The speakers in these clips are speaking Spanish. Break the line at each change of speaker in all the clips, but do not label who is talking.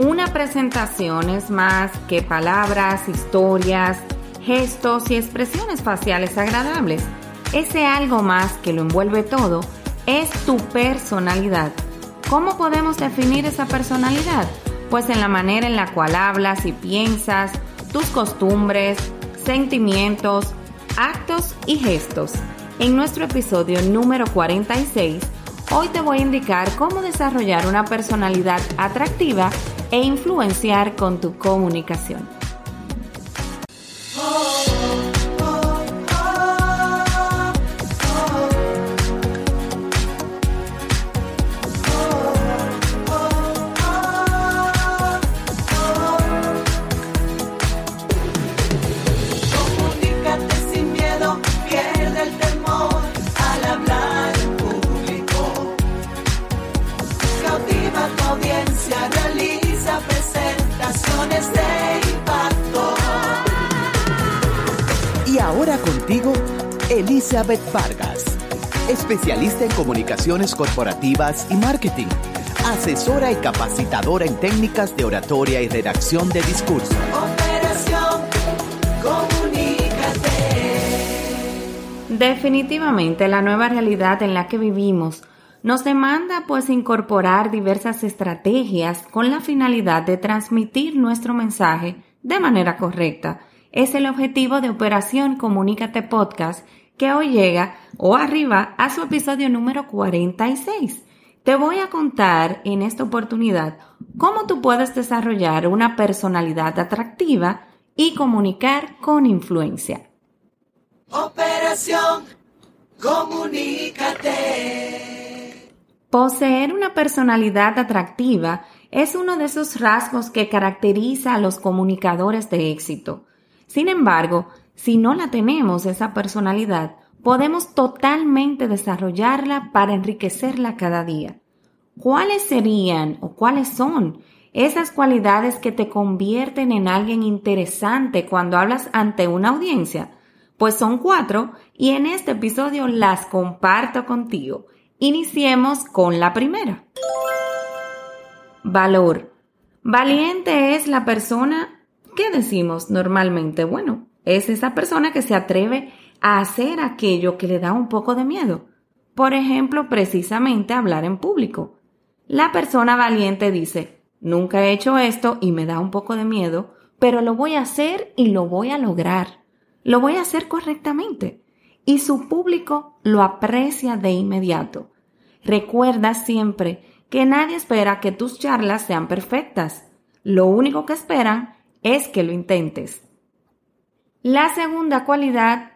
Una presentación es más que palabras, historias, gestos y expresiones faciales agradables. Ese algo más que lo envuelve todo es tu personalidad. ¿Cómo podemos definir esa personalidad? Pues en la manera en la cual hablas y piensas, tus costumbres, sentimientos, actos y gestos. En nuestro episodio número 46, hoy te voy a indicar cómo desarrollar una personalidad atractiva e influenciar con tu comunicación.
Elizabeth Vargas, especialista en comunicaciones corporativas y marketing, asesora y capacitadora en técnicas de oratoria y redacción de discurso. Operación
Comunícate. Definitivamente la nueva realidad en la que vivimos nos demanda pues incorporar diversas estrategias con la finalidad de transmitir nuestro mensaje de manera correcta. Es el objetivo de Operación Comunícate Podcast que hoy llega o arriba a su episodio número 46. Te voy a contar en esta oportunidad cómo tú puedes desarrollar una personalidad atractiva y comunicar con influencia. Operación Comunícate. Poseer una personalidad atractiva es uno de esos rasgos que caracteriza a los comunicadores de éxito. Sin embargo, si no la tenemos, esa personalidad, podemos totalmente desarrollarla para enriquecerla cada día. ¿Cuáles serían o cuáles son esas cualidades que te convierten en alguien interesante cuando hablas ante una audiencia? Pues son cuatro y en este episodio las comparto contigo. Iniciemos con la primera. Valor. Valiente es la persona que decimos normalmente, bueno, es esa persona que se atreve a hacer aquello que le da un poco de miedo. Por ejemplo, precisamente hablar en público. La persona valiente dice, nunca he hecho esto y me da un poco de miedo, pero lo voy a hacer y lo voy a lograr. Lo voy a hacer correctamente. Y su público lo aprecia de inmediato. Recuerda siempre que nadie espera que tus charlas sean perfectas. Lo único que esperan es que lo intentes. La segunda cualidad,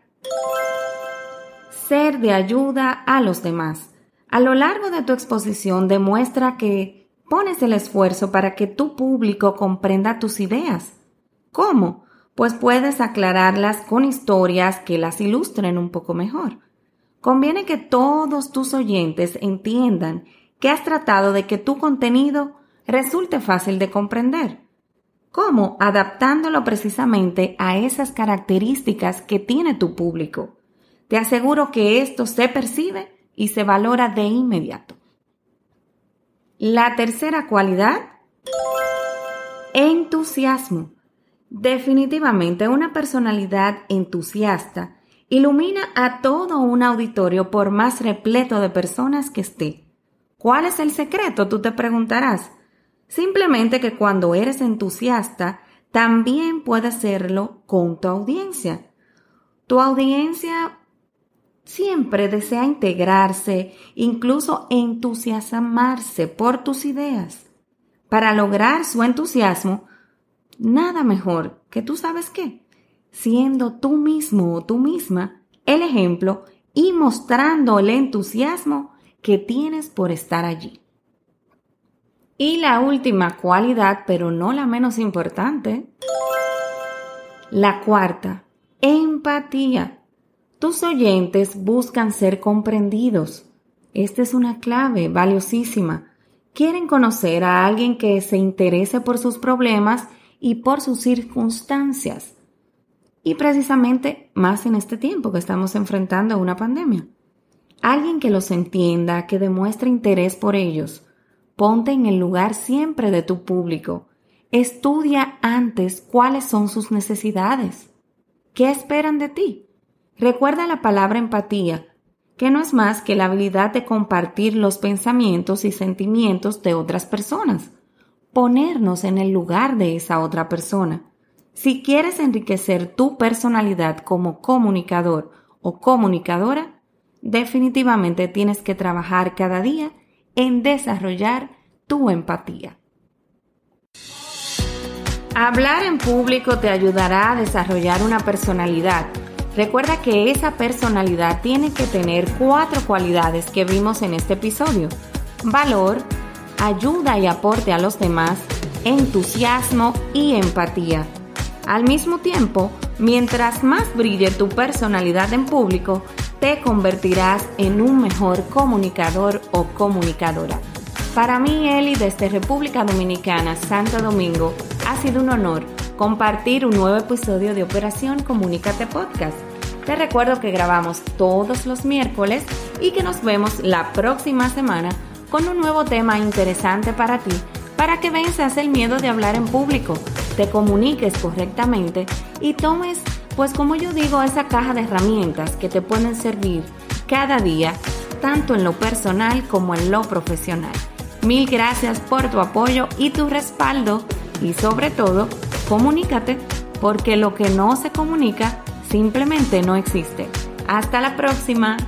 ser de ayuda a los demás. A lo largo de tu exposición demuestra que pones el esfuerzo para que tu público comprenda tus ideas. ¿Cómo? Pues puedes aclararlas con historias que las ilustren un poco mejor. Conviene que todos tus oyentes entiendan que has tratado de que tu contenido resulte fácil de comprender. ¿Cómo? Adaptándolo precisamente a esas características que tiene tu público. Te aseguro que esto se percibe y se valora de inmediato. La tercera cualidad, entusiasmo. Definitivamente una personalidad entusiasta ilumina a todo un auditorio por más repleto de personas que esté. ¿Cuál es el secreto? Tú te preguntarás. Simplemente que cuando eres entusiasta, también puedes hacerlo con tu audiencia. Tu audiencia siempre desea integrarse, incluso entusiasmarse por tus ideas. Para lograr su entusiasmo, nada mejor que tú sabes qué, siendo tú mismo o tú misma el ejemplo y mostrando el entusiasmo que tienes por estar allí. Y la última cualidad, pero no la menos importante, la cuarta, empatía. Tus oyentes buscan ser comprendidos. Esta es una clave valiosísima. Quieren conocer a alguien que se interese por sus problemas y por sus circunstancias. Y precisamente más en este tiempo que estamos enfrentando una pandemia. Alguien que los entienda, que demuestre interés por ellos Ponte en el lugar siempre de tu público. estudia antes cuáles son sus necesidades. ¿Qué esperan de ti? Recuerda la palabra empatía, que no es más que la habilidad de compartir los pensamientos y sentimientos de otras personas, ponernos en el lugar de esa otra persona. Si quieres enriquecer tu personalidad como comunicador o comunicadora, definitivamente tienes que trabajar cada día en desarrollar tu empatía. Hablar en público te ayudará a desarrollar una personalidad. Recuerda que esa personalidad tiene que tener cuatro cualidades que vimos en este episodio. Valor, ayuda y aporte a los demás, entusiasmo y empatía. Al mismo tiempo, mientras más brille tu personalidad en público, te convertirás en un mejor comunicador o comunicadora. Para mí, Eli, desde República Dominicana, Santo Domingo, ha sido un honor compartir un nuevo episodio de Operación Comunícate Podcast. Te recuerdo que grabamos todos los miércoles y que nos vemos la próxima semana con un nuevo tema interesante para ti, para que venzas el miedo de hablar en público, te comuniques correctamente y tomes, pues como yo digo, esa caja de herramientas que te pueden servir cada día, tanto en lo personal como en lo profesional. Mil gracias por tu apoyo y tu respaldo y sobre todo, comunícate porque lo que no se comunica simplemente no existe. Hasta la próxima.